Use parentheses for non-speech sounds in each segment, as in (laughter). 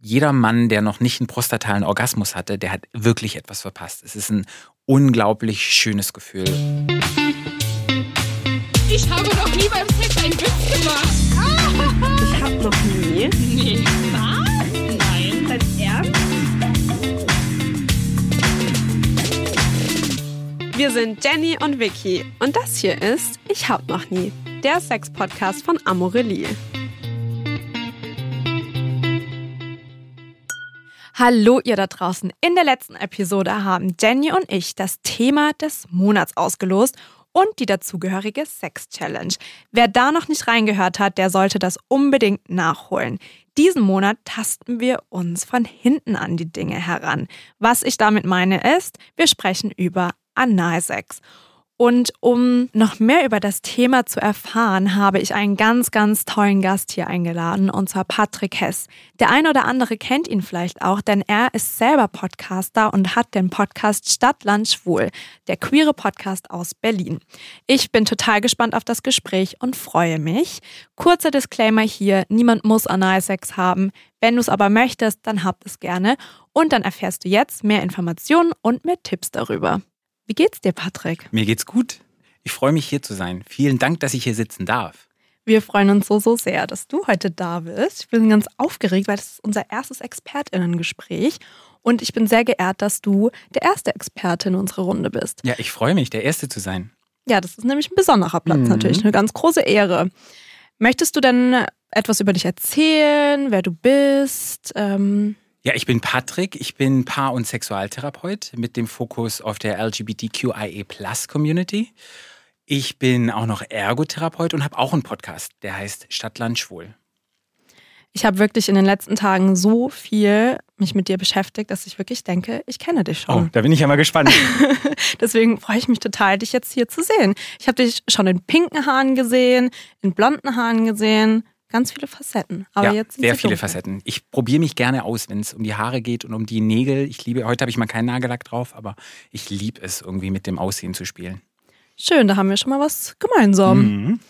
jeder Mann, der noch nicht einen prostatalen Orgasmus hatte, der hat wirklich etwas verpasst. Es ist ein unglaublich schönes Gefühl. Ich habe noch nie beim Sex einen Witz gemacht. Ich hab noch nie. Nee. Was? Nein. Dein Ernst? Wir sind Jenny und Vicky und das hier ist Ich hab noch nie, der Sex-Podcast von Amorelie. Hallo ihr da draußen. In der letzten Episode haben Jenny und ich das Thema des Monats ausgelost und die dazugehörige Sex-Challenge. Wer da noch nicht reingehört hat, der sollte das unbedingt nachholen. Diesen Monat tasten wir uns von hinten an die Dinge heran. Was ich damit meine ist, wir sprechen über Analsex. Und um noch mehr über das Thema zu erfahren, habe ich einen ganz, ganz tollen Gast hier eingeladen, und zwar Patrick Hess. Der ein oder andere kennt ihn vielleicht auch, denn er ist selber Podcaster und hat den Podcast Stadtland Schwul, der queere Podcast aus Berlin. Ich bin total gespannt auf das Gespräch und freue mich. Kurzer Disclaimer hier, niemand muss Analsex haben. Wenn du es aber möchtest, dann habt es gerne. Und dann erfährst du jetzt mehr Informationen und mehr Tipps darüber. Wie geht's dir, Patrick? Mir geht's gut. Ich freue mich hier zu sein. Vielen Dank, dass ich hier sitzen darf. Wir freuen uns so, so sehr, dass du heute da bist. Ich bin ganz aufgeregt, weil das ist unser erstes ExpertInnen-Gespräch. Und ich bin sehr geehrt, dass du der erste Experte in unserer Runde bist. Ja, ich freue mich, der Erste zu sein. Ja, das ist nämlich ein besonderer Platz Mhm. natürlich, eine ganz große Ehre. Möchtest du denn etwas über dich erzählen, wer du bist? Ähm, Ja, ich bin Patrick. Ich bin Paar- und Sexualtherapeut mit dem Fokus auf der LGBTQIA-Plus-Community. Ich bin auch noch Ergotherapeut und habe auch einen Podcast, der heißt Stadtland Schwul. ich habe wirklich in den letzten Tagen so viel mich mit dir beschäftigt, dass ich wirklich denke, ich kenne dich schon. Oh, da bin ich ja mal gespannt. (laughs) Deswegen freue ich mich total, dich jetzt hier zu sehen. Ich habe dich schon in pinken Haaren gesehen, in blonden Haaren gesehen. Ganz viele Facetten. Aber ja, jetzt sehr viele dunkel. Facetten. Ich probiere mich gerne aus, wenn es um die Haare geht und um die Nägel. Ich liebe, heute habe ich mal keinen Nagellack drauf, aber ich liebe es, irgendwie mit dem Aussehen zu spielen. Schön, da haben wir schon mal was gemeinsam. Mhm.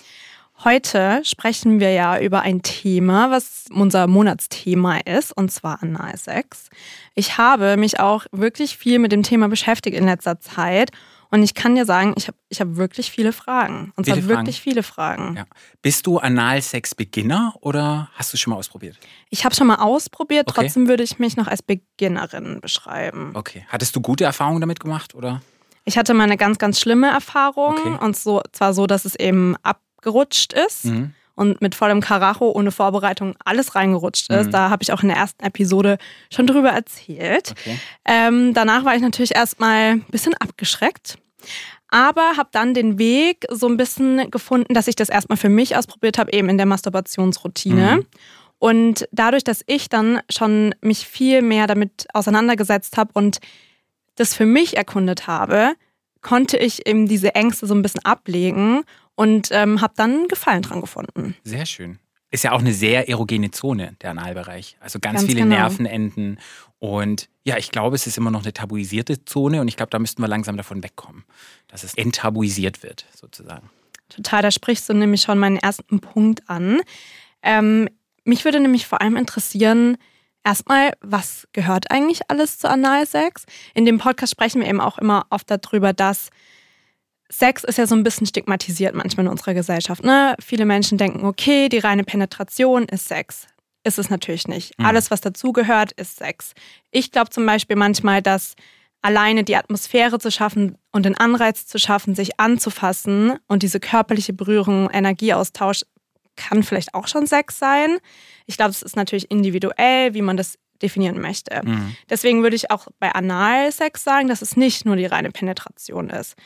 Heute sprechen wir ja über ein Thema, was unser Monatsthema ist, und zwar Analsex. Ich habe mich auch wirklich viel mit dem Thema beschäftigt in letzter Zeit. Und ich kann dir sagen, ich habe ich hab wirklich viele Fragen. Und zwar Viele Fragen? wirklich viele Fragen. Ja. Bist du Analsex-Beginner oder hast du es schon mal ausprobiert? Ich habe schon mal ausprobiert, Okay. trotzdem würde ich mich noch als Beginnerin beschreiben. Okay. Hattest du gute Erfahrungen damit gemacht oder? Ich hatte mal eine ganz, ganz schlimme Erfahrung. Okay. Und so, zwar so, dass es eben abgerutscht ist Mhm. Und mit vollem Karacho, ohne Vorbereitung, alles reingerutscht ist. Mhm. Da habe ich auch in der ersten Episode schon drüber erzählt. Okay. Ähm, danach war ich natürlich erstmal ein bisschen abgeschreckt. Aber habe dann den Weg so ein bisschen gefunden, dass ich das erstmal für mich ausprobiert habe, eben in der Masturbationsroutine. Mhm. Und dadurch, dass ich dann schon mich viel mehr damit auseinandergesetzt habe und das für mich erkundet habe, konnte ich eben diese Ängste so ein bisschen ablegen und ähm, habe dann Gefallen dran gefunden. Sehr schön. Ist ja auch eine sehr erogene Zone, der Analbereich. Also ganz, Ganz viele genau. Nervenenden. Und ja, ich glaube, es ist immer noch eine tabuisierte Zone und ich glaube, da müssten wir langsam davon wegkommen, dass es enttabuisiert wird, sozusagen. Total, da sprichst du nämlich schon meinen ersten Punkt an. Ähm, mich würde nämlich vor allem interessieren, erstmal, was gehört eigentlich alles zu Analsex? In dem Podcast sprechen wir eben auch immer oft darüber, dass Sex ist ja so ein bisschen stigmatisiert manchmal in unserer Gesellschaft. Ne? Viele Menschen denken, okay, die reine Penetration ist Sex. Ist es natürlich nicht. Mhm. Alles, was dazugehört, ist Sex. Ich glaube zum Beispiel manchmal, dass alleine die Atmosphäre zu schaffen und den Anreiz zu schaffen, sich anzufassen und diese körperliche Berührung, Energieaustausch kann vielleicht auch schon Sex sein. Ich glaube, es ist natürlich individuell, wie man das definieren möchte. Mhm. Deswegen würde ich auch bei Analsex sagen, dass es nicht nur die reine Penetration ist.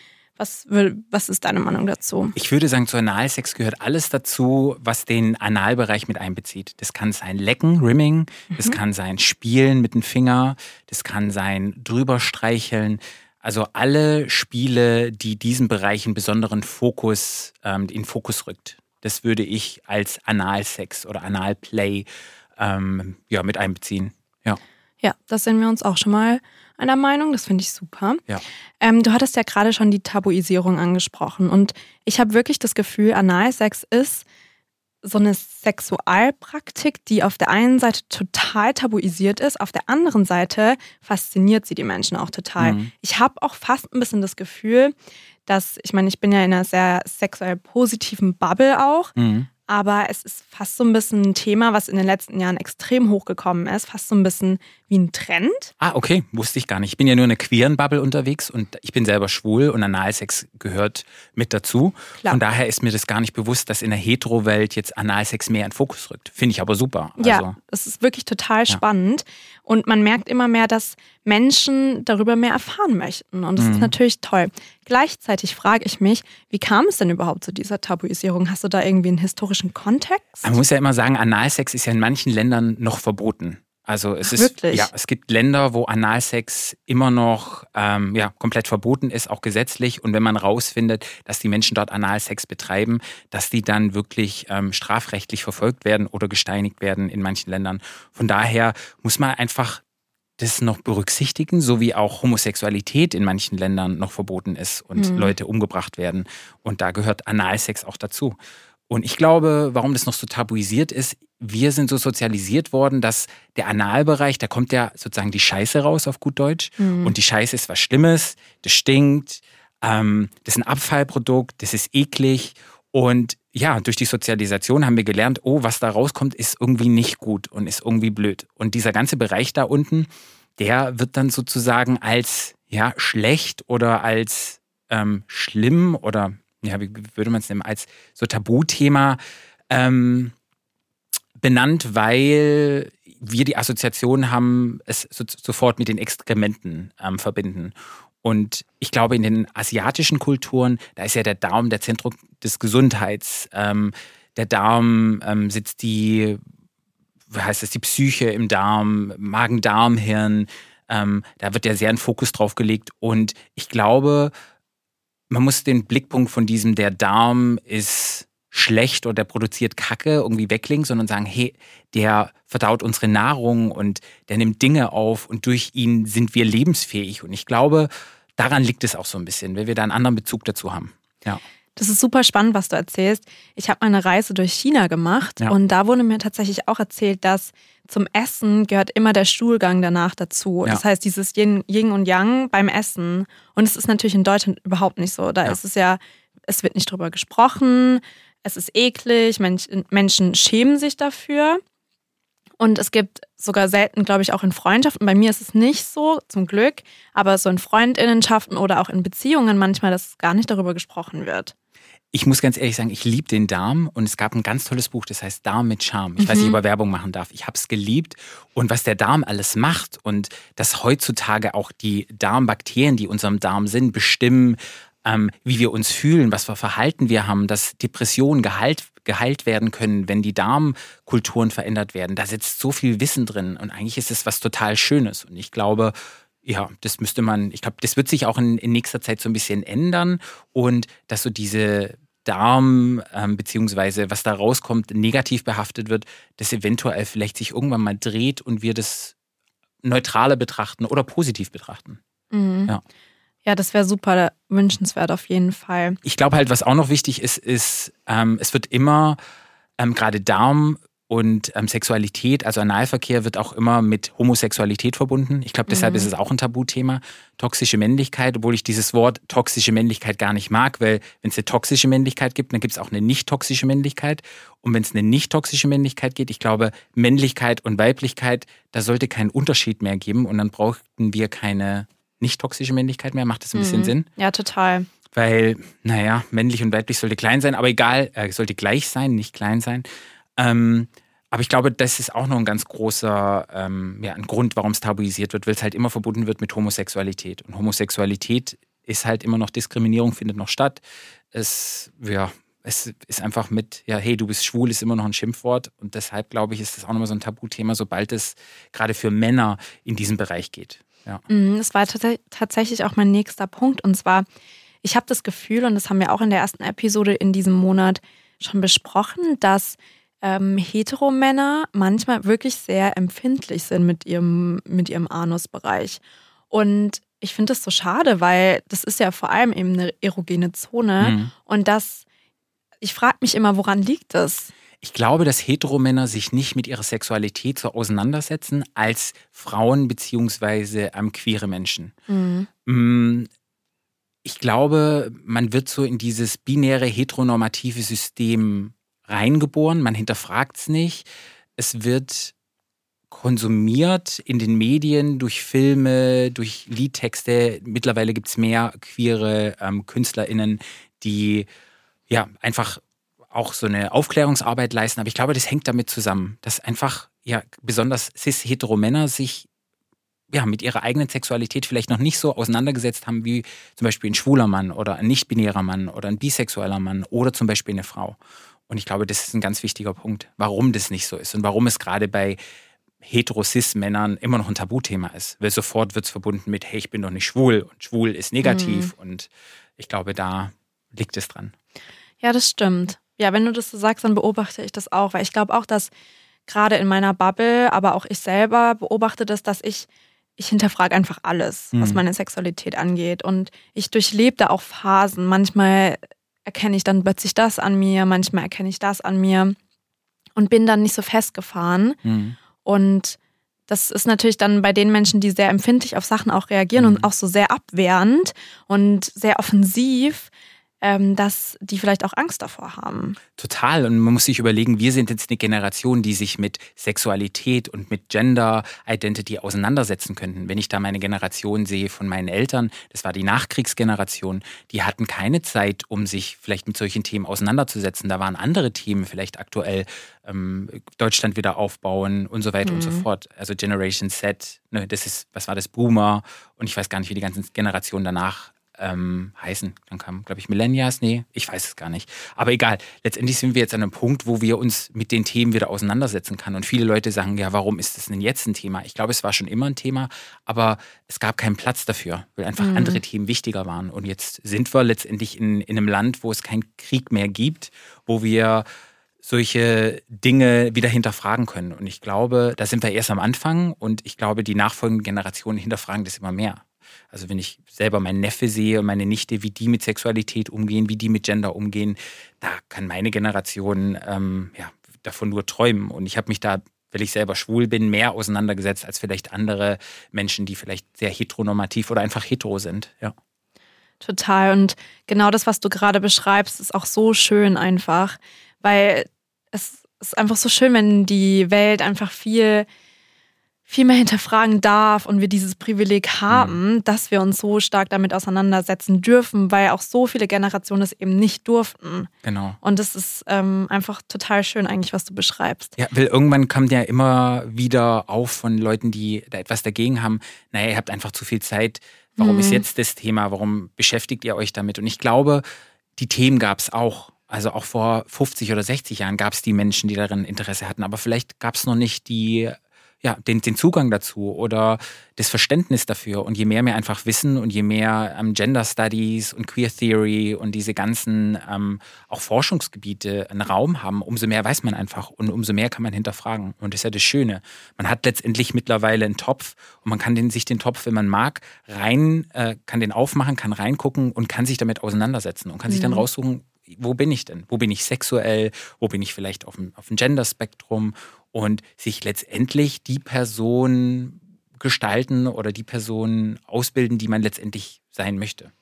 Was, was ist deine Meinung dazu? Ich würde sagen, zu Analsex gehört alles dazu, was den Analbereich mit einbezieht. Das kann sein Lecken, Rimming, das kann sein Spielen mit dem Finger, das kann sein drüber streicheln. Also alle Spiele, die diesen Bereich einen besonderen Fokus, ähm, in Fokus rückt. Das würde ich als Analsex oder Analplay ähm, ja, mit einbeziehen. Ja. Ja, das sind wir uns auch schon mal einer Meinung. Das finde ich super. Ja. Ähm, du hattest ja gerade schon die Tabuisierung angesprochen. Und ich habe wirklich das Gefühl, Analsex ist so eine Sexualpraktik, die auf der einen Seite total tabuisiert ist, auf der anderen Seite fasziniert sie die Menschen auch total. Mhm. Ich habe auch fast ein bisschen das Gefühl, dass, ich meine, ich bin ja in einer sehr sexuell positiven Bubble auch, Mhm. Aber es ist fast so ein bisschen ein Thema, was in den letzten Jahren extrem hochgekommen ist, fast so ein bisschen wie ein Trend. Ah, okay, wusste ich gar nicht. Ich bin ja nur in einer queeren Bubble unterwegs und ich bin selber schwul und Analsex gehört mit dazu. Klar. Von daher ist mir das gar nicht bewusst, dass in der Hetero-Welt jetzt Analsex mehr in den Fokus rückt. Finde ich aber super. Ja, Also, das ist wirklich total spannend. Und man merkt immer mehr, dass Menschen darüber mehr erfahren möchten. Und das Mhm. ist natürlich toll. Gleichzeitig frage ich mich, wie kam es denn überhaupt zu dieser Tabuisierung? Hast du da irgendwie einen historischen Kontext? man muss ja immer sagen, Analsex ist ja in manchen Ländern noch verboten. Also es Ach, ist ja, es gibt Länder, wo Analsex immer noch ähm, ja, komplett verboten ist, auch gesetzlich. Und wenn man rausfindet, dass die Menschen dort Analsex betreiben, dass die dann wirklich ähm, strafrechtlich verfolgt werden oder gesteinigt werden in manchen Ländern. Von daher muss man einfach das noch berücksichtigen, so wie auch Homosexualität in manchen Ländern noch verboten ist und Mhm. Leute umgebracht werden. Und da gehört Analsex auch dazu. Und ich glaube, warum das noch so tabuisiert ist, wir sind so sozialisiert worden, dass der Analbereich, da kommt ja sozusagen die Scheiße raus auf gut Deutsch. Mhm. Und die Scheiße ist was Schlimmes, das stinkt, ähm, das ist ein Abfallprodukt, das ist eklig. Und ja, durch die Sozialisation haben wir gelernt, oh, was da rauskommt, ist irgendwie nicht gut und ist irgendwie blöd. Und dieser ganze Bereich da unten, der wird dann sozusagen als ja schlecht oder als ähm, schlimm oder ja, wie würde man es nennen, als so Tabuthema ähm, benannt, weil wir die Assoziation haben, es so, sofort mit den Exkrementen ähm, verbinden. Und ich glaube, in den asiatischen Kulturen, da ist ja der Darm der Zentrum des Gesundheits. Ähm, der Darm ähm, sitzt die, wie heißt es, die Psyche im Darm, Magen-Darm-Hirn. Ähm, da wird ja sehr ein Fokus drauf gelegt. Und ich glaube, man muss den Blickpunkt von diesem, der Darm ist schlecht oder der produziert Kacke irgendwie weglegen, sondern sagen, hey, der verdaut unsere Nahrung und der nimmt Dinge auf und durch ihn sind wir lebensfähig. Und ich glaube, daran liegt es auch so ein bisschen, weil wir da einen anderen Bezug dazu haben. Ja. Das ist super spannend, was du erzählst. Ich habe meine Reise durch China gemacht Ja. und da wurde mir tatsächlich auch erzählt, dass zum Essen gehört immer der Stuhlgang danach dazu. Ja. Das heißt, dieses Yin, Yin und Yang beim Essen. Und es ist natürlich in Deutschland überhaupt nicht so. Da Ja. ist es ja, es wird nicht drüber gesprochen, es ist eklig, Mensch, Menschen schämen sich dafür. Und es gibt sogar selten, glaube ich, auch in Freundschaften. Bei mir ist es nicht so, zum Glück, aber so in Freundinnenschaften oder auch in Beziehungen manchmal, dass gar nicht darüber gesprochen wird. Ich muss ganz ehrlich sagen, ich liebe den Darm und es gab ein ganz tolles Buch, das heißt Darm mit Charme. Ich weiß nicht, ob ich Werbung machen darf. Ich habe es geliebt und was der Darm alles macht und dass heutzutage auch die Darmbakterien, die in unserem Darm sind, bestimmen, ähm, wie wir uns fühlen, was für Verhalten wir haben, dass Depressionen geheilt, geheilt werden können, wenn die Darmkulturen verändert werden. Da sitzt so viel Wissen drin und eigentlich ist es was total Schönes und ich glaube, ja, das müsste man, ich glaube, das wird sich auch in, in nächster Zeit so ein bisschen ändern und dass so diese Darm, ähm, beziehungsweise was da rauskommt, negativ behaftet wird, das eventuell vielleicht sich irgendwann mal dreht und wir das neutraler betrachten oder positiv betrachten. Mhm. Ja. Ja, das wäre super wünschenswert auf jeden Fall. Ich glaube halt, was auch noch wichtig ist, ist, ähm, es wird immer, ähm, gerade Darm und ähm, Sexualität, also Analverkehr, wird auch immer mit Homosexualität verbunden. Ich glaube, deshalb Mhm. ist es auch ein Tabuthema. Toxische Männlichkeit, obwohl ich dieses Wort toxische Männlichkeit gar nicht mag, weil wenn es eine toxische Männlichkeit gibt, dann gibt es auch eine nicht toxische Männlichkeit. Und wenn es eine nicht toxische Männlichkeit geht, ich glaube, Männlichkeit und Weiblichkeit, da sollte kein Unterschied mehr geben und dann brauchten wir keine nicht toxische Männlichkeit mehr. Macht das ein bisschen Mhm. Sinn? Ja, total. Weil, naja, männlich und weiblich sollte klein sein, aber egal, äh, sollte gleich sein, nicht klein sein. Ähm, aber ich glaube, das ist auch noch ein ganz großer ähm, ja, ein Grund, warum es tabuisiert wird, weil es halt immer verbunden wird mit Homosexualität. Und Homosexualität ist halt immer noch Diskriminierung, findet noch statt. Es, ja, es ist einfach mit, ja, hey, du bist schwul, ist immer noch ein Schimpfwort. Und deshalb, glaube ich, ist das auch nochmal so ein Tabuthema, sobald es gerade für Männer in diesen Bereich geht. Ja. Mhm, Das war tats tatsächlich auch mein nächster Punkt. Und zwar, ich habe das Gefühl, und das haben wir auch in der ersten Episode in diesem Monat schon besprochen, dass ähm, Heteromänner manchmal wirklich sehr empfindlich sind mit ihrem, mit ihrem Anusbereich. Und ich finde das so schade, weil das ist ja vor allem eben eine erogene Zone. Mhm. Und das, ich frage mich immer, woran liegt das? Ich glaube, dass Heteromänner sich nicht mit ihrer Sexualität so auseinandersetzen als Frauen beziehungsweise ähm, queere Menschen. Mm, Ich glaube, man wird so in dieses binäre heteronormative System reingeboren, man hinterfragt es nicht. Es wird konsumiert in den Medien, durch Filme, durch Liedtexte. Mittlerweile gibt es mehr queere ähm, KünstlerInnen, die ja einfach auch so eine Aufklärungsarbeit leisten. Aber ich glaube, das hängt damit zusammen, dass einfach ja besonders cis-hetero-Männer sich ja, mit ihrer eigenen Sexualität vielleicht noch nicht so auseinandergesetzt haben wie zum Beispiel ein schwuler Mann oder ein nicht-binärer Mann oder ein bisexueller Mann oder zum Beispiel eine Frau. Und ich glaube, das ist ein ganz wichtiger Punkt, warum das nicht so ist und warum es gerade bei hetero-cis-Männern immer noch ein Tabuthema ist. Weil sofort wird es verbunden mit, hey, ich bin doch nicht schwul und schwul ist negativ. Und ich glaube, da liegt es dran. Ja, das stimmt. Ja, wenn du das so sagst, dann beobachte ich das auch, weil ich glaube auch, dass gerade in meiner Bubble, aber auch ich selber beobachte das, dass ich, ich hinterfrage einfach alles, was Mhm. meine Sexualität angeht. Und ich durchlebe da auch Phasen. Manchmal erkenne ich dann plötzlich das an mir, manchmal erkenne ich das an mir und bin dann nicht so festgefahren. Mhm. Und das ist natürlich dann bei den Menschen, die sehr empfindlich auf Sachen auch reagieren Mhm. und auch so sehr abwehrend und sehr offensiv, dass die vielleicht auch Angst davor haben. Total. Und man muss sich überlegen, wir sind jetzt eine Generation, die sich mit Sexualität und mit Gender Identity auseinandersetzen könnten. Wenn ich da meine Generation sehe von meinen Eltern, das war die Nachkriegsgeneration, die hatten keine Zeit, um sich vielleicht mit solchen Themen auseinanderzusetzen. Da waren andere Themen vielleicht aktuell, ähm, Deutschland wieder aufbauen und so weiter und so fort. Also Generation Z, ne, das ist, was war das, Boomer und ich weiß gar nicht, wie die ganzen Generationen danach ähm, heißen. Dann kam, glaube ich, Millennials. Nee, ich weiß es gar nicht. Aber egal. Letztendlich sind wir jetzt an einem Punkt, wo wir uns mit den Themen wieder auseinandersetzen können. Und viele Leute sagen, ja, warum ist das denn jetzt ein Thema? Ich glaube, es war schon immer ein Thema, aber es gab keinen Platz dafür, weil einfach andere Themen wichtiger waren. Und jetzt sind wir letztendlich in, in einem Land, wo es keinen Krieg mehr gibt, wo wir solche Dinge wieder hinterfragen können. Und ich glaube, da sind wir erst am Anfang und ich glaube, die nachfolgenden Generationen hinterfragen das immer mehr. Also wenn ich selber meinen Neffe sehe und meine Nichte, wie die mit Sexualität umgehen, wie die mit Gender umgehen, da kann meine Generation ähm, ja, davon nur träumen. Und ich habe mich da, weil ich selber schwul bin, mehr auseinandergesetzt als vielleicht andere Menschen, die vielleicht sehr heteronormativ oder einfach hetero sind. Ja. Total. Und genau das, was du gerade beschreibst, ist auch so schön einfach, weil es ist einfach so schön, wenn die Welt einfach viel, viel mehr hinterfragen darf und wir dieses Privileg haben, dass wir uns so stark damit auseinandersetzen dürfen, weil auch so viele Generationen es eben nicht durften. Genau. Und das ist ähm, einfach total schön eigentlich, was du beschreibst. Ja, weil irgendwann kommt ja immer wieder auf von Leuten, die da etwas dagegen haben. Naja, ihr habt einfach zu viel Zeit. Warum ist jetzt das Thema? Warum beschäftigt ihr euch damit? Und ich glaube, die Themen gab es auch. Also auch vor 50 oder 60 Jahren gab es die Menschen, die daran Interesse hatten. Aber vielleicht gab es noch nicht die, ja, den, den Zugang dazu oder das Verständnis dafür. Und je mehr wir einfach wissen und je mehr ähm, Gender Studies und Queer Theory und diese ganzen ähm, auch Forschungsgebiete einen Raum haben, umso mehr weiß man einfach und umso mehr kann man hinterfragen. Und das ist ja das Schöne. Man hat letztendlich mittlerweile einen Topf und man kann den, sich den Topf, wenn man mag, rein, äh, kann den aufmachen, kann reingucken und kann sich damit auseinandersetzen und kann sich dann raussuchen, wo bin ich denn? Wo bin ich sexuell? Wo bin ich vielleicht auf dem, auf dem Gender-Spektrum? Und sich letztendlich die Person gestalten oder die Person ausbilden, die man letztendlich sein möchte.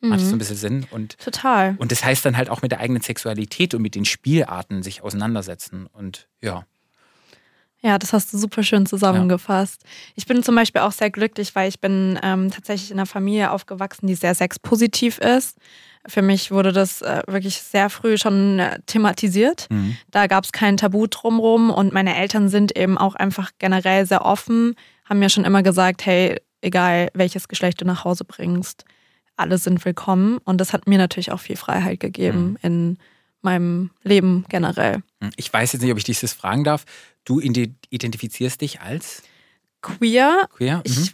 Macht das so ein bisschen Sinn? Und, Total. und das heißt dann halt auch mit der eigenen Sexualität und mit den Spielarten sich auseinandersetzen. Und ja. Ja, das hast du super schön zusammengefasst. Ich bin zum Beispiel auch sehr glücklich, weil ich bin ähm, tatsächlich in einer Familie aufgewachsen, die sehr sexpositiv ist. Für mich wurde das äh, wirklich sehr früh schon äh, thematisiert. Mhm. Da gab es kein Tabu drumrum und meine Eltern sind eben auch einfach generell sehr offen, haben mir schon immer gesagt, hey, egal welches Geschlecht du nach Hause bringst, alle sind willkommen. Und das hat mir natürlich auch viel Freiheit gegeben in meinem Leben generell. Ich weiß jetzt nicht, ob ich dich das fragen darf. Du ide- identifizierst dich als Queer queer? Mhm. Ich,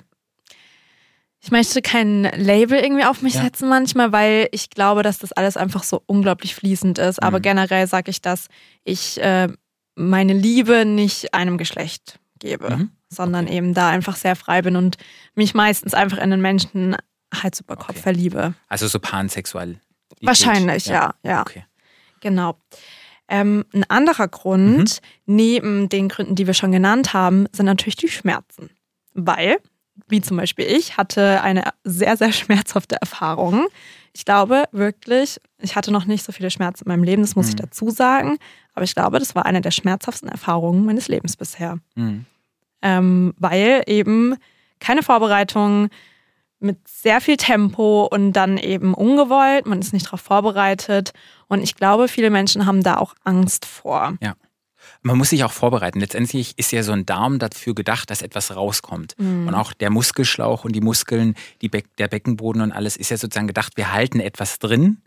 ich möchte kein Label irgendwie auf mich Ja. setzen manchmal, weil ich glaube, dass das alles einfach so unglaublich fließend ist. Aber Mhm. generell sage ich, dass ich äh, meine Liebe nicht einem Geschlecht gebe, Mhm. sondern eben da einfach sehr frei bin und mich meistens einfach in den Menschen Hals über Kopf Okay. verliebe. Also so pansexuell. Wahrscheinlich, ja, ja. Okay. Genau. Ähm, ein anderer Grund, neben den Gründen, die wir schon genannt haben, sind natürlich die Schmerzen. Weil, wie zum Beispiel ich, hatte eine sehr, sehr (laughs) schmerzhafte Erfahrung. Ich glaube wirklich, ich hatte noch nicht so viele Schmerzen in meinem Leben, das muss ich Mhm. dazu sagen. Aber ich glaube, das war eine der schmerzhaftesten Erfahrungen meines Lebens bisher. Mhm. Ähm, weil eben keine Vorbereitung, mit sehr viel Tempo und dann eben ungewollt, man ist nicht darauf vorbereitet. Und ich glaube, viele Menschen haben da auch Angst vor. Man muss sich auch vorbereiten. Letztendlich ist ja so ein Darm dafür gedacht, dass etwas rauskommt. Mhm. Und auch der Muskelschlauch und die Muskeln, die Beck der Beckenboden und alles ist ja sozusagen gedacht, wir halten etwas drin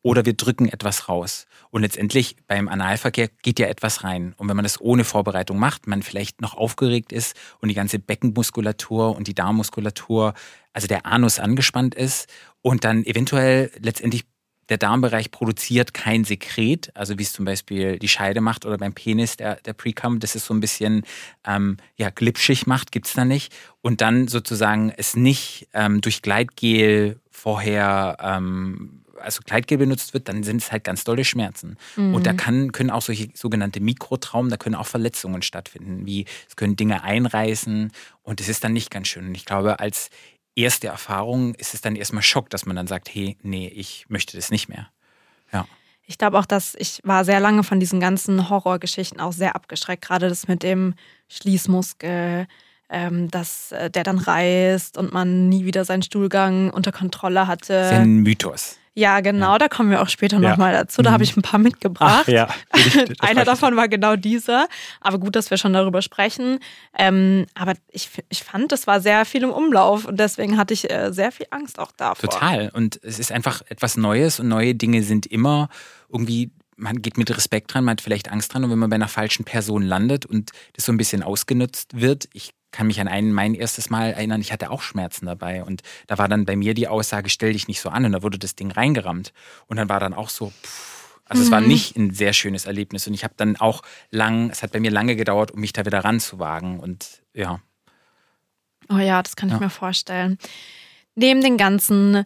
oder wir drücken etwas raus. Und letztendlich beim Analverkehr geht ja etwas rein. Und wenn man das ohne Vorbereitung macht, man vielleicht noch aufgeregt ist und die ganze Beckenmuskulatur und die Darmmuskulatur, also der Anus angespannt ist und dann eventuell letztendlich der Darmbereich produziert kein Sekret, also wie es zum Beispiel die Scheide macht oder beim Penis der, der Precum, das ist so ein bisschen ähm, ja, glitschig macht, gibt's da nicht. Und dann sozusagen es nicht ähm, durch Gleitgel vorher, ähm, also Gleitgel benutzt wird, dann sind es halt ganz dolle Schmerzen. Und da kann, können auch solche sogenannte Mikrotraumen, da können auch Verletzungen stattfinden, wie es können Dinge einreißen und es ist dann nicht ganz schön. Und ich glaube, als erste Erfahrung ist es dann erstmal Schock, dass man dann sagt, hey, nee, ich möchte das nicht mehr. Ja. Ich glaube auch, dass ich war sehr lange von diesen ganzen Horrorgeschichten auch sehr abgeschreckt. Gerade das mit dem Schließmuskel, ähm, dass äh, der dann reißt und man nie wieder seinen Stuhlgang unter Kontrolle hatte. Das ist ja ein Mythos. Ja, genau, da kommen wir auch später Ja. nochmal dazu. Da Mhm. habe ich ein paar mitgebracht. ja. (laughs) Einer davon war genau dieser. Aber gut, dass wir schon darüber sprechen. Ähm, aber ich, ich fand, es war sehr viel im Umlauf und deswegen hatte ich äh, sehr viel Angst auch davor. Total. Und es ist einfach etwas Neues und neue Dinge sind immer irgendwie, man geht mit Respekt dran, man hat vielleicht Angst dran und wenn man bei einer falschen Person landet und das so ein bisschen ausgenutzt wird, ich kann mich an einen, mein erstes Mal erinnern, ich hatte auch Schmerzen dabei und da war dann bei mir die Aussage, stell dich nicht so an und da wurde das Ding reingerammt und dann war dann auch so, pff, also es war nicht ein sehr schönes Erlebnis und ich habe dann auch lang, es hat bei mir lange gedauert, um mich da wieder ranzuwagen und ja. Oh ja, das kann ich Ja. mir vorstellen. Neben den ganzen,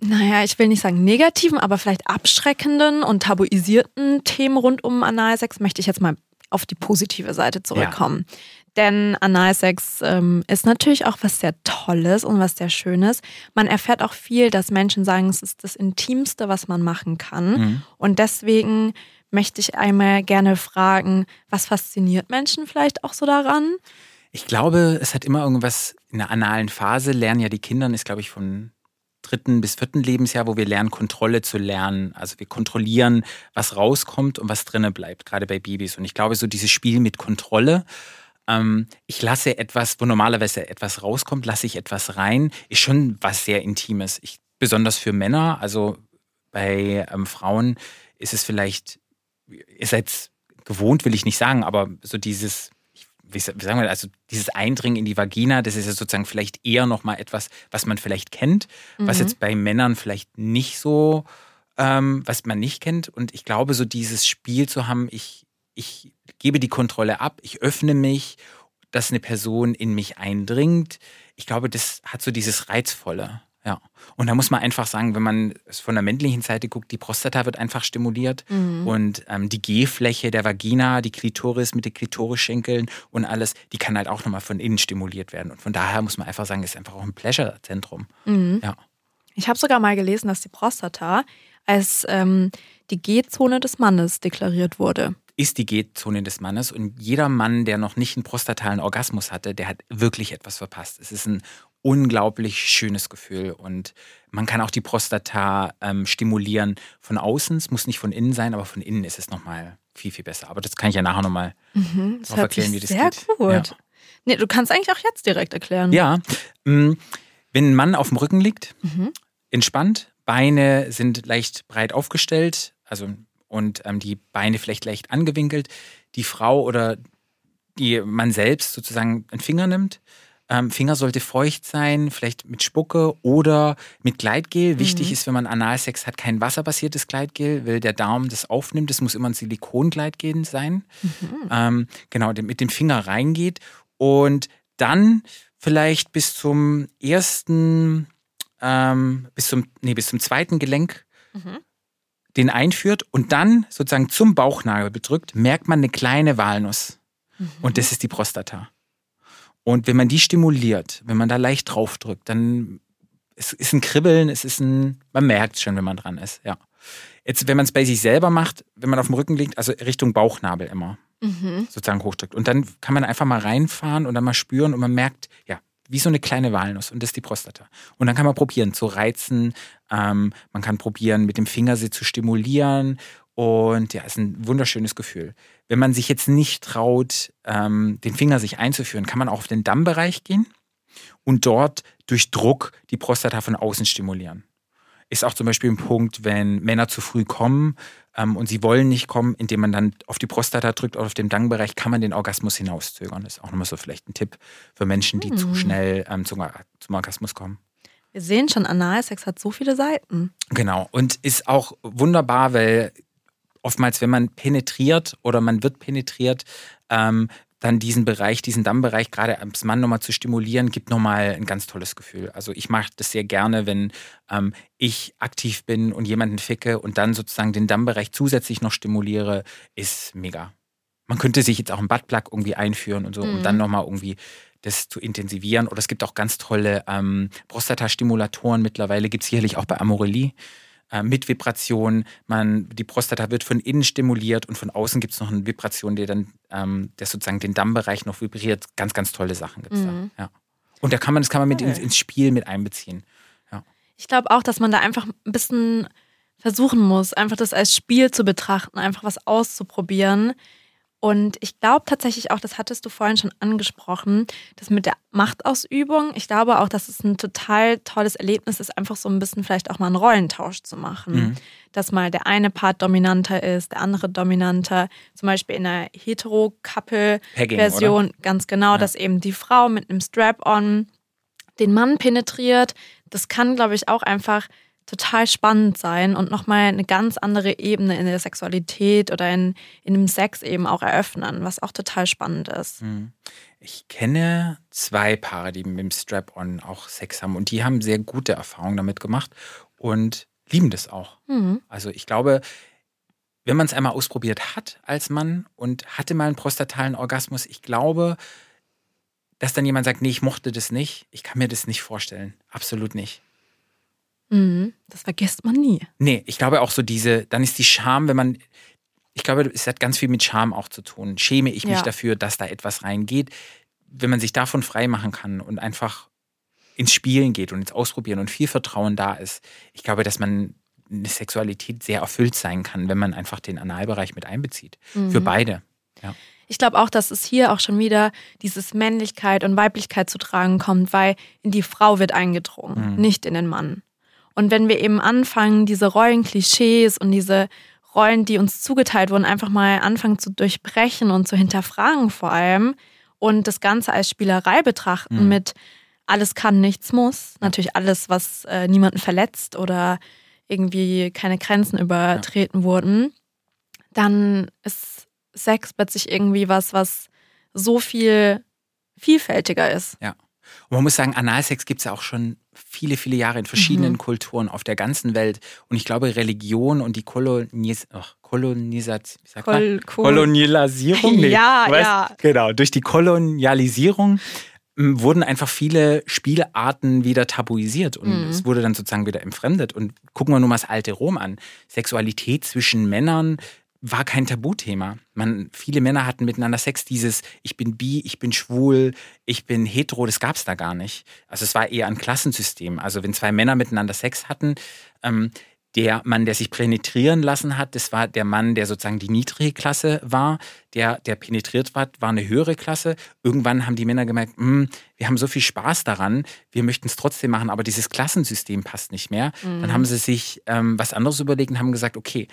naja, ich will nicht sagen negativen, aber vielleicht abschreckenden und tabuisierten Themen rund um Analsex, möchte ich jetzt mal auf die positive Seite zurückkommen. Denn Analsex ähm, ist natürlich auch was sehr Tolles und was sehr Schönes. Man erfährt auch viel, dass Menschen sagen, es ist das Intimste, was man machen kann. Mhm. Und deswegen möchte ich einmal gerne fragen, was fasziniert Menschen vielleicht auch so daran? Ich glaube, es hat immer irgendwas in der analen Phase, lernen ja die Kinder, ist glaube ich von dritten bis vierten Lebensjahr, wo wir lernen, Kontrolle zu lernen. Also wir kontrollieren, was rauskommt und was drinnen bleibt, gerade bei Babys. Und ich glaube, so dieses Spiel mit Kontrolle, ähm, ich lasse etwas, wo normalerweise etwas rauskommt, lasse ich etwas rein, ist schon was sehr Intimes. Ich, besonders für Männer, also bei ähm, Frauen ist es vielleicht, ihr seid gewohnt, will ich nicht sagen, aber so dieses, wie sa- wie sagen wir, also dieses Eindringen in die Vagina, das ist ja sozusagen vielleicht eher nochmal etwas, was man vielleicht kennt, was Mhm. jetzt bei Männern vielleicht nicht so, ähm, was man nicht kennt. Und ich glaube, so dieses Spiel zu haben, ich, ich gebe die Kontrolle ab, ich öffne mich, dass eine Person in mich eindringt. Ich glaube, das hat so dieses Reizvolle. Ja. Und da muss man einfach sagen, wenn man es von der männlichen Seite guckt, die Prostata wird einfach stimuliert Mhm. und ähm, die G-Fläche der Vagina, die Klitoris mit den Klitorisschenkeln und alles, die kann halt auch nochmal von innen stimuliert werden. Und von daher muss man einfach sagen, ist einfach auch ein Pleasure-Zentrum. Mhm. Ja. Ich habe sogar mal gelesen, dass die Prostata als ähm, die G-Zone des Mannes deklariert wurde. Ist die G-Zone des Mannes und jeder Mann, der noch nicht einen prostatalen Orgasmus hatte, der hat wirklich etwas verpasst. Es ist ein unglaublich schönes Gefühl und man kann auch die Prostata ähm, stimulieren von außen. Es muss nicht von innen sein, aber von innen ist es nochmal viel, viel besser. Aber das kann ich ja nachher nochmal Mhm, das erklären, wie das sehr geht. gut. Ja. Nee, du kannst eigentlich auch jetzt direkt erklären. Ja, mh, wenn ein Mann auf dem Rücken liegt, Mhm. entspannt, Beine sind leicht breit aufgestellt, also und ähm, die Beine vielleicht leicht angewinkelt, die Frau oder die man selbst sozusagen einen Finger nimmt. Ähm, Finger sollte feucht sein, vielleicht mit Spucke oder mit Gleitgel. Wichtig Mhm. ist, wenn man Analsex hat, kein wasserbasiertes Gleitgel, weil der Darm das aufnimmt. Das muss immer ein Silikongleitgel sein. Mhm. Ähm, genau, mit dem Finger reingeht und dann vielleicht bis zum ersten, ähm, bis zum, nee, bis zum zweiten Gelenk Mhm. Den einführt und dann sozusagen zum Bauchnabel bedrückt, merkt man eine kleine Walnuss. Und das ist die Prostata. Und wenn man die stimuliert, wenn man da leicht draufdrückt, dann es ist ein Kribbeln, es ist ein, man merkt es schon, wenn man dran ist, ja. Jetzt, wenn man es bei sich selber macht, wenn man auf dem Rücken liegt, also Richtung Bauchnabel immer Mhm. sozusagen hochdrückt. Und dann kann man einfach mal reinfahren und dann mal spüren und man merkt, ja, wie so eine kleine Walnuss und das ist die Prostata. Und dann kann man probieren zu reizen, ähm, man kann probieren mit dem Finger sie zu stimulieren und ja, ist ein wunderschönes Gefühl. Wenn man sich jetzt nicht traut, ähm, den Finger sich einzuführen, kann man auch auf den Dammbereich gehen und dort durch Druck die Prostata von außen stimulieren. Ist auch zum Beispiel ein Punkt, wenn Männer zu früh kommen ähm, und sie wollen nicht kommen, indem man dann auf die Prostata drückt oder auf dem Dammbereich, kann man den Orgasmus hinauszögern. Das ist auch nochmal so vielleicht ein Tipp für Menschen, die zu schnell ähm, zum, zum Orgasmus kommen. Wir sehen schon, Analsex hat so viele Seiten. Genau. Und ist auch wunderbar, weil oftmals, wenn man penetriert oder man wird penetriert, ähm, dann diesen Bereich, diesen Dammbereich gerade als Mann nochmal zu stimulieren, gibt nochmal ein ganz tolles Gefühl. Also ich mache das sehr gerne, wenn ähm, ich aktiv bin und jemanden ficke und dann sozusagen den Dammbereich zusätzlich noch stimuliere, ist mega. Man könnte sich jetzt auch einen Buttplug irgendwie einführen und so, um Mhm. dann nochmal irgendwie das zu intensivieren. Oder es gibt auch ganz tolle ähm, Prostata-Stimulatoren mittlerweile, gibt es sicherlich auch bei Amorelie äh, mit Vibration. Man, die Prostata wird von innen stimuliert und von außen gibt es noch eine Vibration, die dann ähm, der sozusagen den Dammbereich noch vibriert. Ganz, ganz tolle Sachen gibt es Mhm. da. Ja. Und da kann man, das kann man mit ins, ins Spiel mit einbeziehen. Ich glaube auch, dass man da einfach ein bisschen versuchen muss, einfach das als Spiel zu betrachten, einfach was auszuprobieren. Und ich glaube tatsächlich auch, das hattest du vorhin schon angesprochen, das mit der Machtausübung. Ich glaube auch, dass es ein total tolles Erlebnis ist, einfach so ein bisschen vielleicht auch mal einen Rollentausch zu machen. Mhm. Dass mal der eine Part dominanter ist, der andere dominanter. Zum Beispiel in einer Hetero-Couple-Version, ganz genau, Ja. dass eben die Frau mit einem Strap-on den Mann penetriert. Das kann, glaube ich, auch einfach total spannend sein und nochmal eine ganz andere Ebene in der Sexualität oder in, in dem Sex eben auch eröffnen, was auch total spannend ist. Mhm. Ich kenne zwei Paare, die mit dem Strap-on auch Sex haben und die haben sehr gute Erfahrungen damit gemacht und lieben das auch. Mhm. Also ich glaube, wenn man es einmal ausprobiert hat als Mann und hatte mal einen prostatalen Orgasmus, ich glaube, dass dann jemand sagt, nee, ich mochte das nicht, ich kann mir das nicht vorstellen. Absolut nicht. Mhm. Das vergisst man nie. Nee, ich glaube auch so diese, dann ist die Scham, wenn man, ich glaube, es hat ganz viel mit Scham auch zu tun. Schäme ich mich Ja. dafür, dass da etwas reingeht? Wenn man sich davon frei machen kann und einfach ins Spielen geht und ins Ausprobieren und viel Vertrauen da ist, ich glaube, dass man eine Sexualität sehr erfüllt sein kann, wenn man einfach den Analbereich mit einbezieht. Für Mhm. beide. Ich glaube auch, dass es hier auch schon wieder dieses Männlichkeit und Weiblichkeit zu tragen kommt, weil in die Frau wird eingedrungen, Mhm. nicht in den Mann. Und wenn wir eben anfangen, diese Rollenklischees und diese Rollen, die uns zugeteilt wurden, einfach mal anfangen zu durchbrechen und zu hinterfragen vor allem und das Ganze als Spielerei betrachten Mhm. mit alles kann, nichts muss, natürlich alles, was äh, niemanden verletzt oder irgendwie keine Grenzen übertreten wurden, dann ist Sex plötzlich irgendwie was, was so viel vielfältiger ist. Und man muss sagen, Analsex gibt es ja auch schon viele, viele Jahre in verschiedenen Mhm. Kulturen auf der ganzen Welt. Und ich glaube, Religion und die Kolonis ach, man? Kol cool. Kolonialisierung? Nee, Ja, weißt- ja. Genau, durch die Kolonialisierung m, wurden einfach viele Spielarten wieder tabuisiert und Mhm. es wurde dann sozusagen wieder entfremdet. Und gucken wir nur mal das alte Rom an. Sexualität zwischen Männern war kein Tabuthema. Man, viele Männer hatten miteinander Sex, dieses ich bin bi, ich bin schwul, ich bin hetero, das gab es da gar nicht. Also es war eher ein Klassensystem. Also wenn zwei Männer miteinander Sex hatten, ähm, der Mann, der sich penetrieren lassen hat, das war der Mann, der sozusagen die niedrige Klasse war. Der, der penetriert war, war eine höhere Klasse. Irgendwann haben die Männer gemerkt, "Hm, wir haben so viel Spaß daran, wir möchten es trotzdem machen, aber dieses Klassensystem passt nicht mehr. Dann haben sie sich ähm, was anderes überlegt und haben gesagt, okay,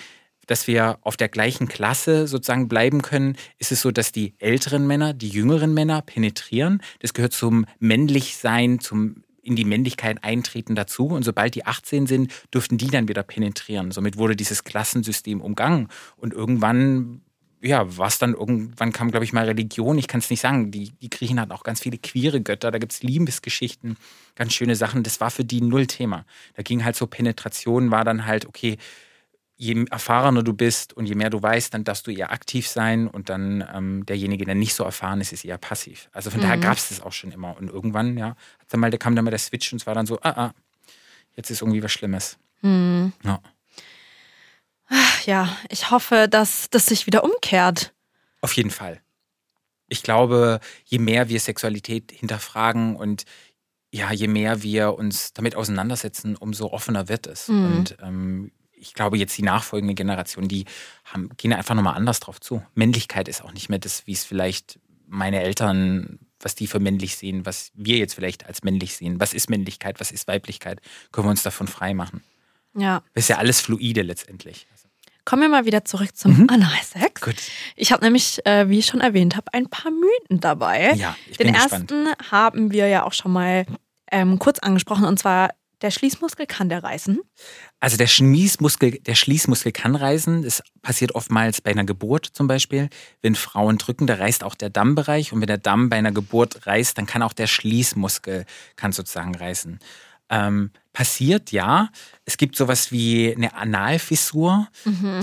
dass wir auf der gleichen Klasse sozusagen bleiben können, ist es so, dass die älteren Männer, die jüngeren Männer penetrieren. Das gehört zum Männlichsein, zum in die Männlichkeit eintreten dazu. Und sobald die 18 sind, dürften die dann wieder penetrieren. Somit wurde dieses Klassensystem umgangen. Und irgendwann, ja, was dann irgendwann kam, glaube ich, mal Religion. Ich kann es nicht sagen. Die, die Griechen hatten auch ganz viele queere Götter. Da gibt es Liebesgeschichten, ganz schöne Sachen. Das war für die null Thema. Da ging halt so Penetration, war dann halt, okay, je erfahrener du bist und je mehr du weißt, dann darfst du eher aktiv sein und dann ähm, derjenige, der nicht so erfahren ist, ist eher passiv. Also von daher Mhm. gab es das auch schon immer. Und irgendwann, ja, hat dann mal, da kam dann mal der Switch und es war dann so, ah, ah, jetzt ist irgendwie was Schlimmes. Hm. Ja. Ja, ich hoffe, dass das sich wieder umkehrt. Auf jeden Fall. Ich glaube, je mehr wir Sexualität hinterfragen und ja, je mehr wir uns damit auseinandersetzen, umso offener wird es. Mhm. Und ähm, ich glaube, jetzt die nachfolgende Generation, die haben, gehen einfach nochmal anders drauf zu. Männlichkeit ist auch nicht mehr das, wie es vielleicht meine Eltern, was die für männlich sehen, was wir jetzt vielleicht als männlich sehen. Was ist Männlichkeit, was ist Weiblichkeit? Können wir uns davon frei machen. Ja. Das ist ja alles fluide letztendlich. Kommen wir mal wieder zurück zum Mhm. Analsex. Gut. Ich habe nämlich, äh, wie ich schon erwähnt habe, ein paar Mythen dabei. Ja, ich Den bin gespannt. ersten haben wir ja auch schon mal ähm, kurz angesprochen und zwar der Schließmuskel kann der reißen. Also der Schließmuskel, der Schließmuskel kann reißen. Das passiert oftmals bei einer Geburt zum Beispiel. Wenn Frauen drücken, da reißt auch der Dammbereich. Und wenn der Damm bei einer Geburt reißt, dann kann auch der Schließmuskel kann sozusagen reißen. Ähm, passiert, ja. Es gibt sowas wie eine Analfissur.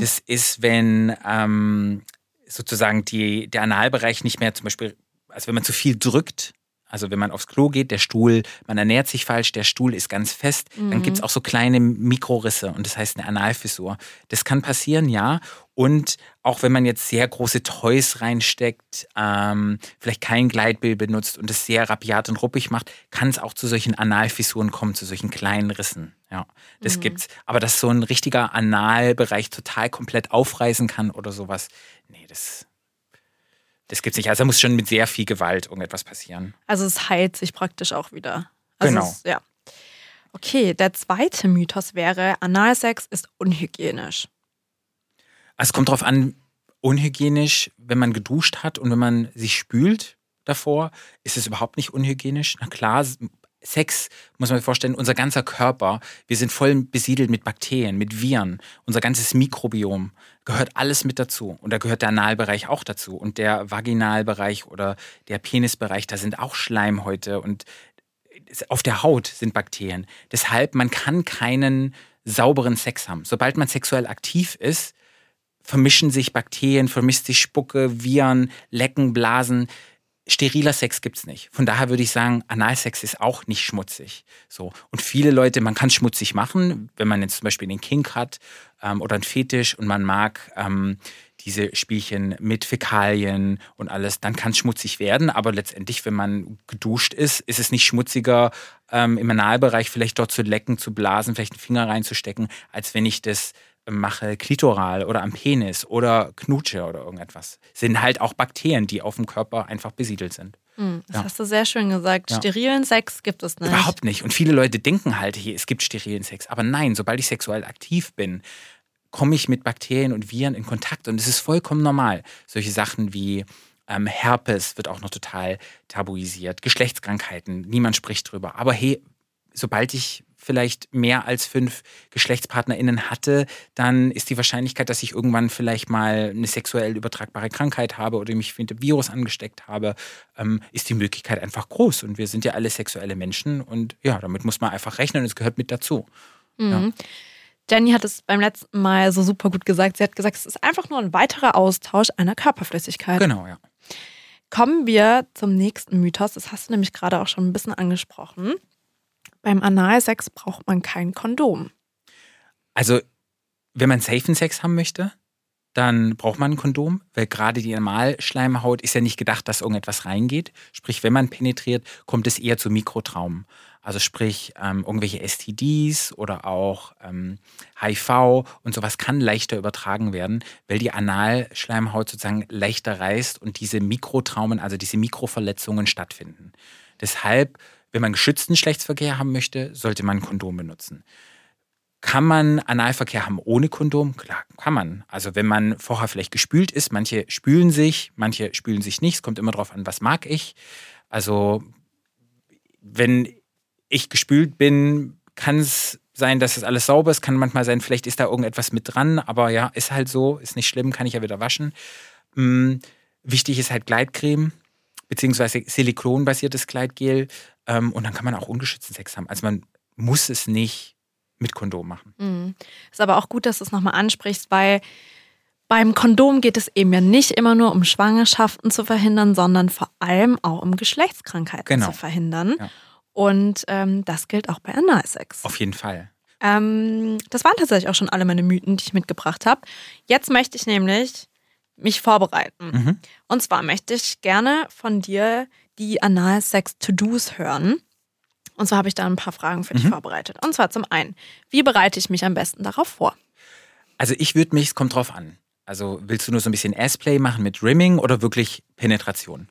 Das ist, wenn ähm, sozusagen die, der Analbereich nicht mehr zum Beispiel, also wenn man zu viel drückt, also wenn man aufs Klo geht, der Stuhl, man ernährt sich falsch, der Stuhl ist ganz fest, dann gibt es auch so kleine Mikrorisse und das heißt eine Analfissur. Das kann passieren, ja. Und auch wenn man jetzt sehr große Toys reinsteckt, ähm, vielleicht kein Gleitbild benutzt und es sehr rabiat und ruppig macht, kann es auch zu solchen Analfissuren kommen, zu solchen kleinen Rissen. Ja, das gibt's. Aber dass so ein richtiger Analbereich total komplett aufreißen kann oder sowas, nee, das, das gibt's nicht. Also da muss schon mit sehr viel Gewalt irgendetwas passieren. Also es heilt sich praktisch auch wieder. Also Genau. Es, ja. Okay, der zweite Mythos wäre, Analsex ist unhygienisch. Also es kommt drauf an, unhygienisch, wenn man geduscht hat und wenn man sich spült davor, ist es überhaupt nicht unhygienisch. Na klar, Sex, muss man sich vorstellen, unser ganzer Körper, wir sind voll besiedelt mit Bakterien, mit Viren. Unser ganzes Mikrobiom gehört alles mit dazu. Und da gehört der Analbereich auch dazu. Und der Vaginalbereich oder der Penisbereich, da sind auch Schleimhäute und auf der Haut sind Bakterien. Deshalb, man kann keinen sauberen Sex haben. Sobald man sexuell aktiv ist, vermischen sich Bakterien, vermischt sich Spucke, Viren, Lecken, Blasen. Steriler Sex gibt's nicht. Von daher würde ich sagen, Analsex ist auch nicht schmutzig. So. Und viele Leute, man kann es schmutzig machen, wenn man jetzt zum Beispiel den Kink hat ähm, oder einen Fetisch und man mag ähm, diese Spielchen mit Fäkalien und alles, dann kann es schmutzig werden. Aber letztendlich, wenn man geduscht ist, ist es nicht schmutziger, ähm, im Analbereich vielleicht dort zu lecken, zu blasen, vielleicht einen Finger reinzustecken, als wenn ich das mache klitoral oder am Penis oder knutsche oder irgendetwas. Sind halt auch Bakterien, die auf dem Körper einfach besiedelt sind. Hm, das Ja. hast du sehr schön gesagt. Ja. Sterilen Sex gibt es nicht. Überhaupt nicht. Und viele Leute denken halt, hier, es gibt sterilen Sex. Aber nein, sobald ich sexuell aktiv bin, komme ich mit Bakterien und Viren in Kontakt. Und es ist vollkommen normal. Solche Sachen wie ähm, Herpes wird auch noch total tabuisiert. Geschlechtskrankheiten, niemand spricht drüber. Aber hey, sobald ich vielleicht mehr als fünf GeschlechtspartnerInnen hatte, dann ist die Wahrscheinlichkeit, dass ich irgendwann vielleicht mal eine sexuell übertragbare Krankheit habe oder mich mit dem Virus angesteckt habe, ähm, ist die Möglichkeit einfach groß. Und wir sind ja alle sexuelle Menschen und ja, damit muss man einfach rechnen und es gehört mit dazu. Mhm. Jenny hat es beim letzten Mal so super gut gesagt. Sie hat gesagt, es ist einfach nur ein weiterer Austausch einer Körperflüssigkeit. Genau, ja. Kommen wir zum nächsten Mythos. Das hast du nämlich gerade auch schon ein bisschen angesprochen. Beim Analsex braucht man kein Kondom. Also, wenn man safen Sex haben möchte, dann braucht man ein Kondom, weil gerade die Analschleimhaut ist ja nicht gedacht, dass irgendetwas reingeht. Sprich, wenn man penetriert, kommt es eher zu Mikrotraumen. Also sprich, ähm, irgendwelche STDs oder auch ähm, HIV und sowas kann leichter übertragen werden, weil die Analschleimhaut sozusagen leichter reißt und diese Mikrotraumen, also diese Mikroverletzungen stattfinden. Deshalb, wenn man geschützten Geschlechtsverkehr haben möchte, sollte man ein Kondom benutzen. Kann man Analverkehr haben ohne Kondom? Klar, kann man. Also wenn man vorher vielleicht gespült ist, manche spülen sich, manche spülen sich nicht. Es kommt immer darauf an, was mag ich. Also wenn ich gespült bin, kann es sein, dass es alles sauber ist. Kann manchmal sein, vielleicht ist da irgendetwas mit dran. Aber ja, ist halt so, ist nicht schlimm, kann ich ja wieder waschen. Hm, wichtig ist halt Gleitcreme beziehungsweise silikonbasiertes Gleitgel. Ähm, und dann kann man auch ungeschützten Sex haben. Also man muss es nicht mit Kondom machen. Mhm. Ist aber auch gut, dass du es nochmal ansprichst, weil beim Kondom geht es eben ja nicht immer nur um Schwangerschaften zu verhindern, sondern vor allem auch um Geschlechtskrankheiten Genau. zu verhindern. Ja. Und ähm, das gilt auch bei Analsex. Auf jeden Fall. Ähm, das waren tatsächlich auch schon alle meine Mythen, die ich mitgebracht habe. Jetzt möchte ich nämlich mich vorbereiten. Mhm. Und zwar möchte ich gerne von dir die Analsex-To-Dos hören. Und zwar habe ich da ein paar Fragen für dich Mhm. vorbereitet. Und zwar zum einen, wie bereite ich mich am besten darauf vor? Also ich würde mich, es kommt drauf an. Also willst du nur so ein bisschen Assplay machen mit Rimming oder wirklich Penetration?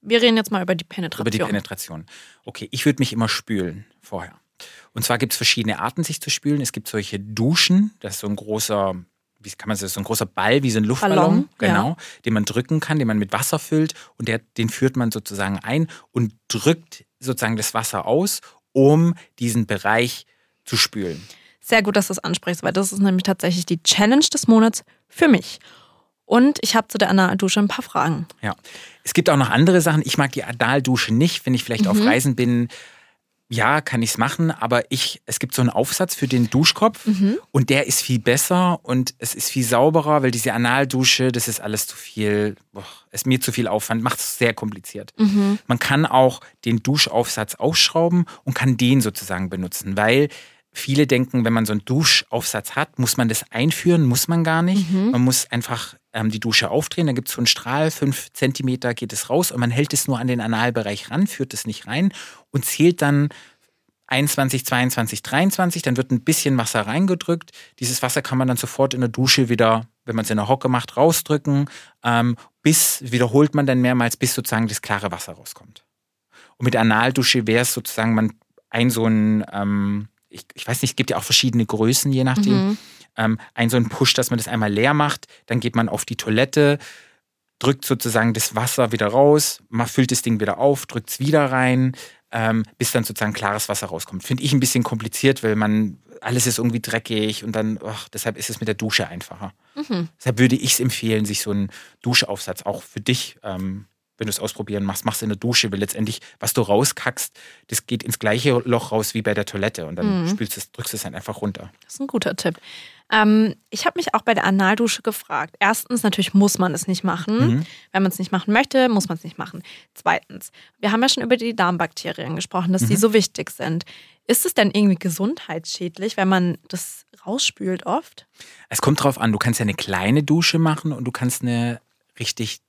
Wir reden jetzt mal über die Penetration. Über die Penetration. Okay, ich würde mich immer spülen vorher. Und zwar gibt es verschiedene Arten, sich zu spülen. Es gibt solche Duschen, das ist so ein großer, wie kann man das, so ein großer Ball, wie so ein Luftballon, Ballon, ja. genau, den man drücken kann, den man mit Wasser füllt und der, den führt man sozusagen ein und drückt sozusagen das Wasser aus, um diesen Bereich zu spülen. Sehr gut, dass du es ansprichst, weil das ist nämlich tatsächlich die Challenge des Monats für mich. Und ich habe zu der Analdusche ein paar Fragen. Ja. Es gibt auch noch andere Sachen. Ich mag die Adaldusche nicht, wenn ich vielleicht auf Reisen bin. Ja, kann ich es machen, aber ich, es gibt so einen Aufsatz für den Duschkopf und der ist viel besser und es ist viel sauberer, weil diese Analdusche, das ist alles zu viel, boah, ist mir zu viel Aufwand, macht es sehr kompliziert. Man kann auch den Duschaufsatz ausschrauben und kann den sozusagen benutzen, weil viele denken, wenn man so einen Duschaufsatz hat, muss man das einführen, muss man gar nicht. Man muss einfach ähm, die Dusche aufdrehen, dann gibt es so einen Strahl, fünf Zentimeter geht es raus und man hält es nur an den Analbereich ran, führt es nicht rein und zählt dann 21, 22, 23, dann wird ein bisschen Wasser reingedrückt. Dieses Wasser kann man dann sofort in der Dusche wieder, wenn man es in der Hocke macht, rausdrücken. Ähm, bis wiederholt man dann mehrmals, bis sozusagen das klare Wasser rauskommt. Und mit Analdusche wäre es sozusagen, man ein so ein, ähm, ich, ich weiß nicht, es gibt ja auch verschiedene Größen, je nachdem. Ähm, ein so ein Push, dass man das einmal leer macht, dann geht man auf die Toilette, drückt sozusagen das Wasser wieder raus, man füllt das Ding wieder auf, drückt es wieder rein, ähm, bis dann sozusagen klares Wasser rauskommt. Finde ich ein bisschen kompliziert, weil man, alles ist irgendwie dreckig und dann, ach, deshalb ist es mit der Dusche einfacher. Deshalb würde ich es empfehlen, sich so einen Duschaufsatz auch für dich, ähm, wenn du es ausprobieren machst, machst in der Dusche, weil letztendlich, was du rauskackst, das geht ins gleiche Loch raus wie bei der Toilette und dann spülst es, drückst es dann einfach runter. Das ist ein guter Tipp. Ähm, ich habe mich auch bei der Analdusche gefragt. Erstens, natürlich muss man es nicht machen. Wenn man es nicht machen möchte, muss man es nicht machen. Zweitens, wir haben ja schon über die Darmbakterien gesprochen, dass die so wichtig sind. Ist es denn irgendwie gesundheitsschädlich, wenn man das rausspült oft? Es kommt drauf an, du kannst ja eine kleine Dusche machen und du kannst eine richtig,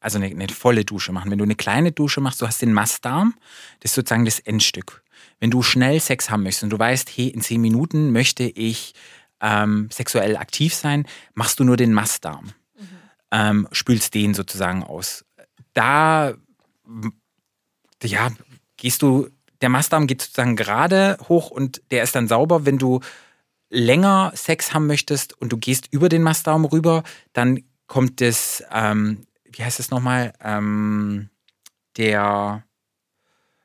also eine, eine volle Dusche machen. Wenn du eine kleine Dusche machst, du hast den Mastdarm, das ist sozusagen das Endstück. Wenn du schnell Sex haben möchtest und du weißt, hey, in zehn Minuten möchte ich ähm, sexuell aktiv sein, machst du nur den Mastdarm. Ähm, spülst den sozusagen aus. Da, ja, gehst du, der Mastdarm geht sozusagen gerade hoch und der ist dann sauber. Wenn du länger Sex haben möchtest und du gehst über den Mastdarm rüber, dann kommt das, ähm, wie heißt es nochmal, ähm, der,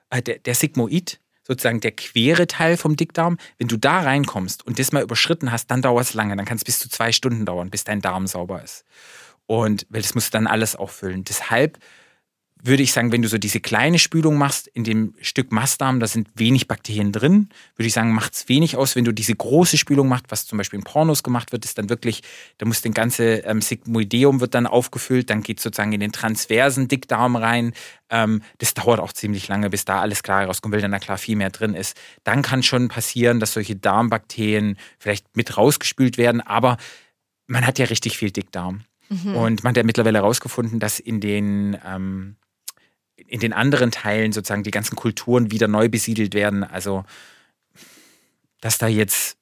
äh, der, der Sigmoid, sozusagen der quere Teil vom Dickdarm. Wenn du da reinkommst und das mal überschritten hast, dann dauert es lange. Dann kann es bis zu zwei Stunden dauern, bis dein Darm sauber ist. Und weil das musst du dann alles auffüllen. Deshalb würde ich sagen, wenn du so diese kleine Spülung machst in dem Stück Mastdarm, da sind wenig Bakterien drin, würde ich sagen, macht es wenig aus. Wenn du diese große Spülung machst, was zum Beispiel in Pornos gemacht wird, ist dann wirklich, da muss den ganze ähm, Sigmoideum wird dann aufgefüllt, dann geht sozusagen in den transversen Dickdarm rein. Ähm, das dauert auch ziemlich lange, bis da alles klar rauskommt, weil dann da klar viel mehr drin ist. Dann kann schon passieren, dass solche Darmbakterien vielleicht mit rausgespült werden, aber man hat ja richtig viel Dickdarm. Und man hat ja mittlerweile herausgefunden, dass in den ähm, in den anderen Teilen sozusagen die ganzen Kulturen wieder neu besiedelt werden. Also, dass da jetzt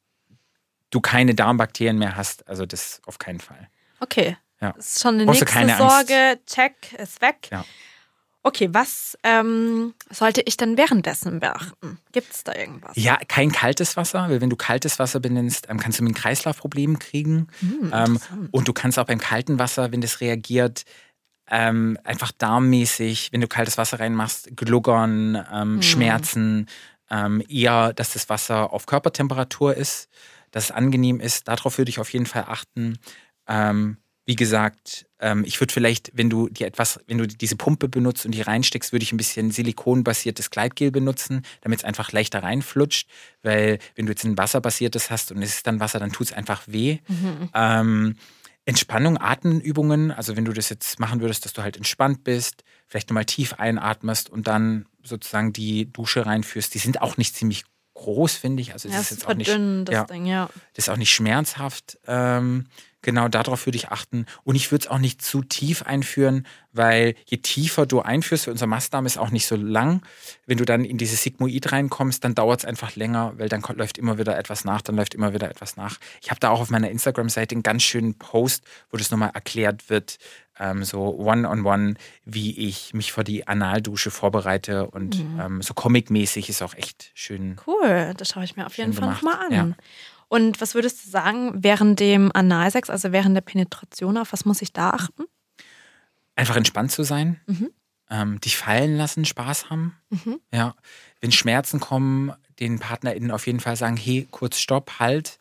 du keine Darmbakterien mehr hast, also das auf keinen Fall. Okay. Ja. Das ist schon eine Brauchst nächste keine Angst. Sorge. Check, ist weg. Ja. Okay, was ähm, sollte ich denn währenddessen beachten? Gibt es da irgendwas? Ja, kein kaltes Wasser, weil wenn du kaltes Wasser benennst, ähm, kannst du mit Kreislaufproblemen kriegen. Hm, ähm, und du kannst auch beim kalten Wasser, wenn das reagiert, ähm, einfach darmmäßig, wenn du kaltes Wasser reinmachst, Gluggern, ähm, Schmerzen, ähm, eher, dass das Wasser auf Körpertemperatur ist, dass es angenehm ist. Darauf würde ich auf jeden Fall achten. Ähm, wie gesagt, ähm, ich würde vielleicht, wenn du dir etwas, wenn du diese Pumpe benutzt und die reinsteckst, würde ich ein bisschen silikonbasiertes Gleitgel benutzen, damit es einfach leichter reinflutscht. Weil wenn du jetzt ein wasserbasiertes hast und es ist dann Wasser, dann tut es einfach weh. Ähm, Entspannung, Atemübungen, also wenn du das jetzt machen würdest, dass du halt entspannt bist, vielleicht nochmal tief einatmest und dann sozusagen die Dusche reinführst, die sind auch nicht ziemlich groß, finde ich. Also das Ja, ist jetzt auch nicht, verdünnend, das ja. Ding, ja. das ist auch nicht schmerzhaft. Ähm, genau darauf würde ich achten. Und ich würde es auch nicht zu tief einführen, weil je tiefer du einführst, unser Mastdarm ist auch nicht so lang. Wenn du dann in dieses Sigmoid reinkommst, dann dauert es einfach länger, weil dann läuft immer wieder etwas nach, dann läuft immer wieder etwas nach. Ich habe da auch auf meiner Instagram-Seite einen ganz schönen Post, wo das nochmal erklärt wird, ähm, so one-on-one, wie ich mich vor die Analdusche vorbereite. Und ähm, so comic-mäßig ist auch echt schön. Cool, das schaue ich mir auf jeden Fall nochmal an. ja. Und was würdest du sagen, während dem Analsex, also während der Penetration, auf was muss ich da achten? einfach entspannt zu sein, Mhm. ähm, dich fallen lassen, Spaß haben. Mhm. Ja, wenn Schmerzen kommen, den PartnerInnen auf jeden Fall sagen, hey, kurz Stopp, halt,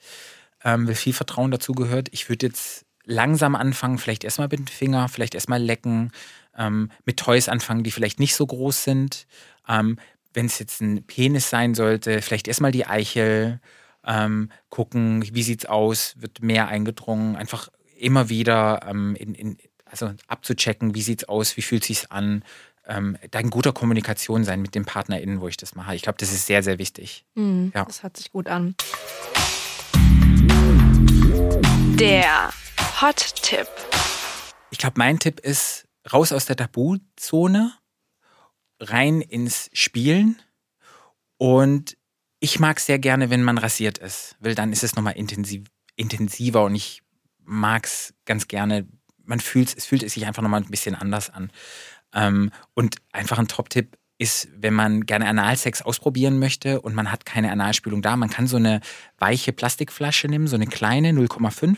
ähm, weil viel Vertrauen dazu gehört. Ich würde jetzt langsam anfangen, vielleicht erstmal mit dem Finger, vielleicht erstmal lecken, ähm, mit Toys anfangen, die vielleicht nicht so groß sind. Ähm, wenn es jetzt ein Penis sein sollte, vielleicht erstmal die Eichel, ähm, gucken, wie sieht's aus, wird mehr eingedrungen, einfach immer wieder ähm, in, in, also abzuchecken, wie sieht's aus, wie fühlt sich's an, ähm, da in guter Kommunikation sein mit den PartnerInnen, wo ich das mache. Ich glaube, das ist sehr, sehr wichtig. Mhm, Ja. Das hört sich gut an. Der Hot-Tipp. Ich glaube, mein Tipp ist, raus aus der Tabuzone, rein ins Spielen. Und ich mag es sehr gerne, wenn man rasiert ist, weil dann ist es nochmal intensiv, intensiver und ich mag es ganz gerne. Man fühlt es fühlt es sich einfach nochmal ein bisschen anders an. Ähm, und einfach ein Top-Tipp ist, wenn man gerne Analsex ausprobieren möchte und man hat keine Analspülung da, man kann so eine weiche Plastikflasche nehmen, so eine kleine 0,5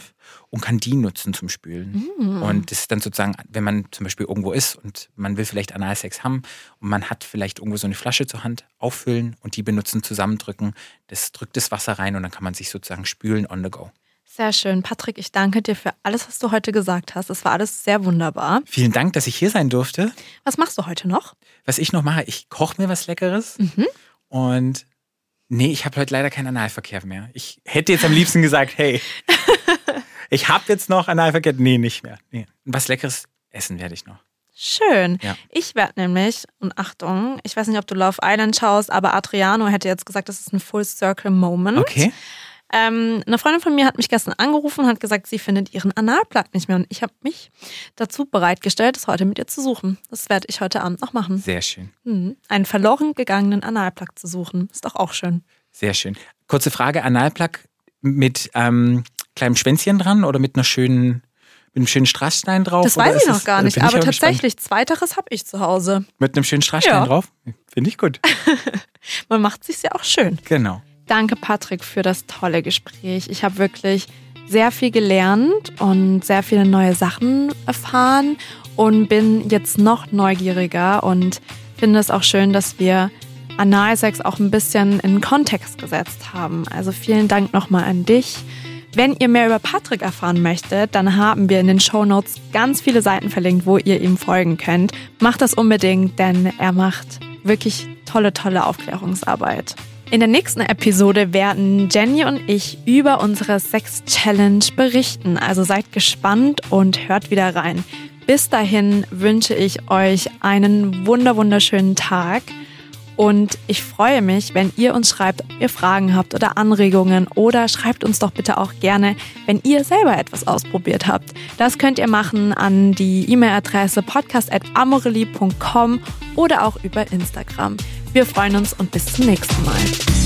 und kann die nutzen zum Spülen. Und das ist dann sozusagen, wenn man zum Beispiel irgendwo ist und man will vielleicht Analsex haben und man hat vielleicht irgendwo so eine Flasche zur Hand, auffüllen und die benutzen, zusammendrücken. Das drückt das Wasser rein und dann kann man sich sozusagen spülen on the go. Sehr schön. Patrick, ich danke dir für alles, was du heute gesagt hast. Es war alles sehr wunderbar. Vielen Dank, dass ich hier sein durfte. Was machst du heute noch? Was ich noch mache, ich koche mir was Leckeres und nee, ich habe heute leider keinen Analverkehr mehr. Ich hätte jetzt am liebsten gesagt, hey, (laughs) ich habe jetzt noch Analverkehr. Nee, nicht mehr. Nee. Was Leckeres essen werde ich noch. Schön. Ja. Ich werde nämlich, und Achtung, ich weiß nicht, ob du Love Island schaust, aber Adriano hätte jetzt gesagt, das ist ein Full Circle Moment. Okay. Ähm, eine Freundin von mir hat mich gestern angerufen und hat gesagt, sie findet ihren Analplug nicht mehr. Und ich habe mich dazu bereitgestellt, es heute mit ihr zu suchen. Das werde ich heute Abend noch machen. Sehr schön. Mhm. Einen verloren gegangenen Analplug zu suchen. Ist doch auch schön. Sehr schön. Kurze Frage: Analplug mit ähm, kleinem Schwänzchen dran oder mit einer schönen, mit einem schönen Strassstein drauf? Das weiß ich noch gar äh, nicht, aber aber gespannt. tatsächlich, zweiteres habe ich zu Hause. Mit einem schönen Strassstein Ja. drauf? Finde ich gut. (laughs) Man macht sich ja auch schön. Genau. Danke, Patrick, für das tolle Gespräch. Ich habe wirklich sehr viel gelernt und sehr viele neue Sachen erfahren und bin jetzt noch neugieriger und finde es auch schön, dass wir Analsex auch ein bisschen in Kontext gesetzt haben. Also vielen Dank nochmal an dich. Wenn ihr mehr über Patrick erfahren möchtet, dann haben wir in den Shownotes ganz viele Seiten verlinkt, wo ihr ihm folgen könnt. Macht das unbedingt, denn er macht wirklich tolle, tolle Aufklärungsarbeit. In der nächsten Episode werden Jenny und ich über unsere Sex-Challenge berichten. Also seid gespannt und hört wieder rein. Bis dahin wünsche ich euch einen wunder wunderschönen Tag. Und ich freue mich, wenn ihr uns schreibt, ob ihr Fragen habt oder Anregungen oder schreibt uns doch bitte auch gerne, wenn ihr selber etwas ausprobiert habt. Das könnt ihr machen an die E-Mail-Adresse podcast.amorelie.com oder auch über Instagram. Wir freuen uns und bis zum nächsten Mal.